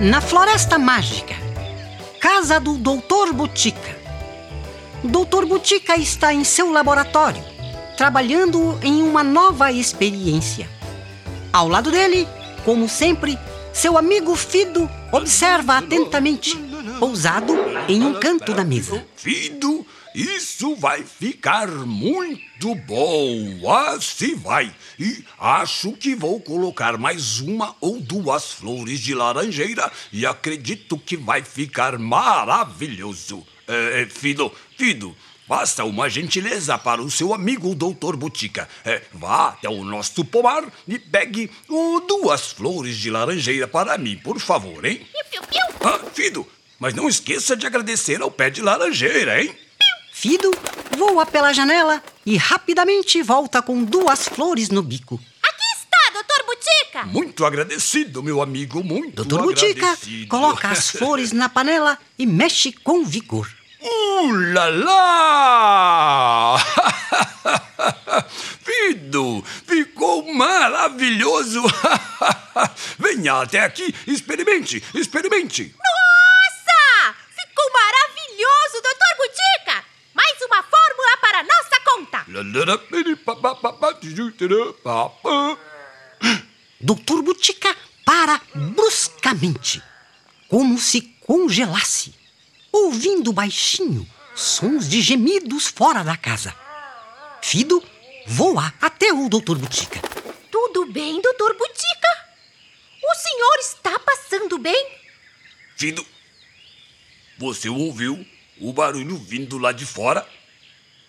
Na Floresta Mágica, casa do Doutor Butica. Doutor Butica está em seu laboratório, trabalhando em uma nova experiência. Ao lado dele, como sempre, seu amigo Fido observa atentamente, pousado em um canto da mesa. Fido, isso vai ficar muito bom. Assim vai. E acho que vou colocar mais uma ou duas flores de laranjeira e acredito que vai ficar maravilhoso. É, é, Fido, Fido, Faça uma gentileza para o seu amigo Doutor Butica. É, vá até o nosso pomar e pegue uh, duas flores de laranjeira para mim, por favor, hein? Piu, piu, piu. Ah, Fido, mas não esqueça de agradecer ao pé de laranjeira, hein? Fido voa pela janela e rapidamente volta com duas flores no bico. Aqui está, doutor Butica. Muito agradecido, meu amigo, muito Doutor Butica agradecido. coloca as flores na panela e mexe com vigor. Uh, lá, lá! Fido, ficou maravilhoso! Venha até aqui, experimente, experimente! Nossa! Ficou maravilhoso, doutor Butica. Mais uma fórmula para nossa conta. Doutor Butica para bruscamente, como se congelasse, ouvindo baixinho sons de gemidos fora da casa. Fido voa até o Doutor Butica. Tudo bem, doutor Butica? O senhor está passando bem? Fido, você ouviu o barulho vindo lá de fora?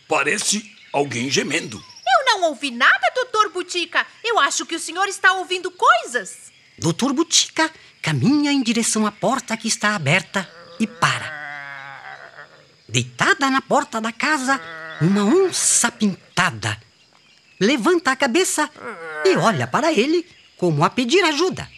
Parece alguém gemendo. Eu não ouvi nada, doutor Butica. Eu acho que o senhor está ouvindo coisas. Doutor Butica caminha em direção à porta que está aberta e para. Deitada na porta da casa, uma onça pintada. Levanta a cabeça e olha para ele como a pedir ajuda.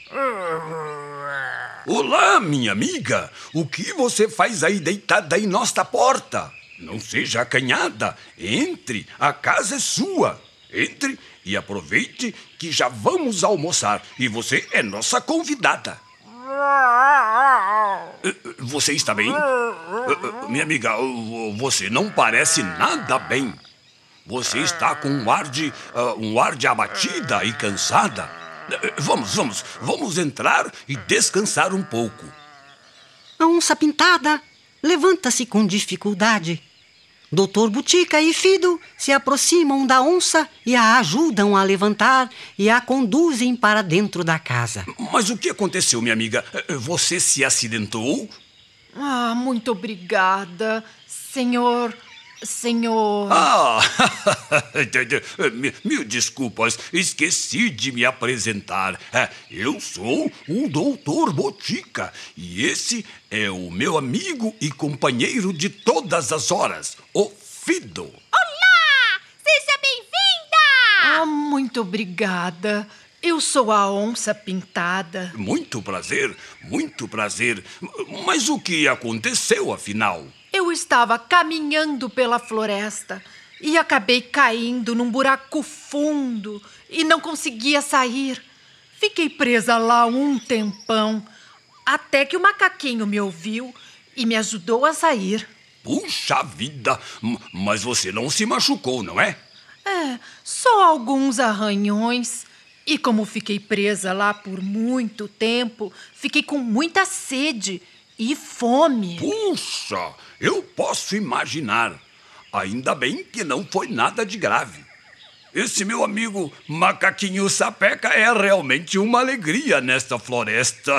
Olá, minha amiga! O que você faz aí deitada em nossa porta? Não seja acanhada. Entre, a casa é sua. Entre e aproveite que já vamos almoçar e você é nossa convidada. Eh, eh, Você está bem? Eh, Minha amiga, você não parece nada bem. Você está com um ar de, ah, um ar de abatida e cansada. Vamos, vamos, vamos entrar e descansar um pouco. A onça pintada levanta-se com dificuldade. Doutor Butica e Fido se aproximam da onça e a ajudam a levantar e a conduzem para dentro da casa. Mas o que aconteceu, minha amiga? Você se acidentou? Ah, muito obrigada, senhor. Senhor. Ah, mil, desculpas, esqueci de me apresentar. É, Eu sou o Doutor Botica e esse é o meu amigo e companheiro de todas as horas, o Fido. Olá! Seja bem-vinda! Ah, muito obrigada. Eu sou a onça pintada. Muito prazer, muito prazer. Mas o que aconteceu afinal? Estava caminhando pela floresta e acabei caindo num buraco fundo e não conseguia sair. Fiquei presa lá um tempão, até que o macaquinho me ouviu e me ajudou a sair. Puxa vida! Mas você não se machucou, não é? É, só alguns arranhões. E como fiquei presa lá por muito tempo, fiquei com muita sede e fome. Puxa, eu posso imaginar. Ainda bem que não foi nada de grave. Esse meu amigo Macaquinho Sapeca é realmente uma alegria nesta floresta.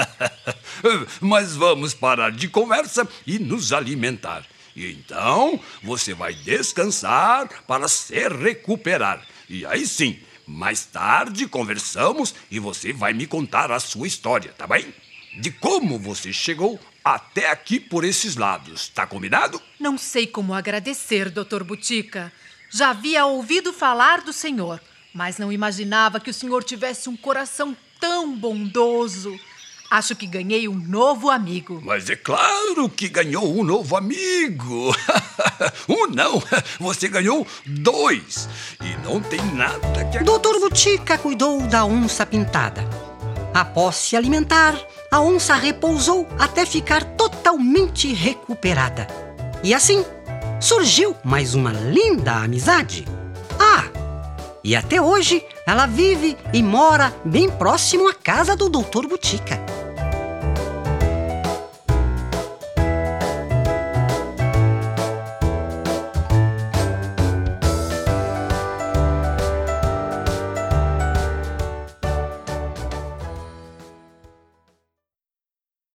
Mas vamos parar de conversa e nos alimentar. E então você vai descansar para se recuperar. E aí sim, mais tarde conversamos e você vai me contar a sua história, tá bem? De como você chegou até aqui por esses lados, tá combinado? Não sei como agradecer, Dr. Butica. Já havia ouvido falar do senhor, mas não imaginava que o senhor tivesse um coração tão bondoso. Acho que ganhei um novo amigo. Mas é claro que ganhou um novo amigo. um não, você ganhou dois. E não tem nada que. Doutor Butica cuidou da onça pintada. Após se alimentar, a onça repousou até ficar totalmente recuperada. E assim surgiu mais uma linda amizade. Ah! E até hoje ela vive e mora bem próximo à casa do Doutor Butica.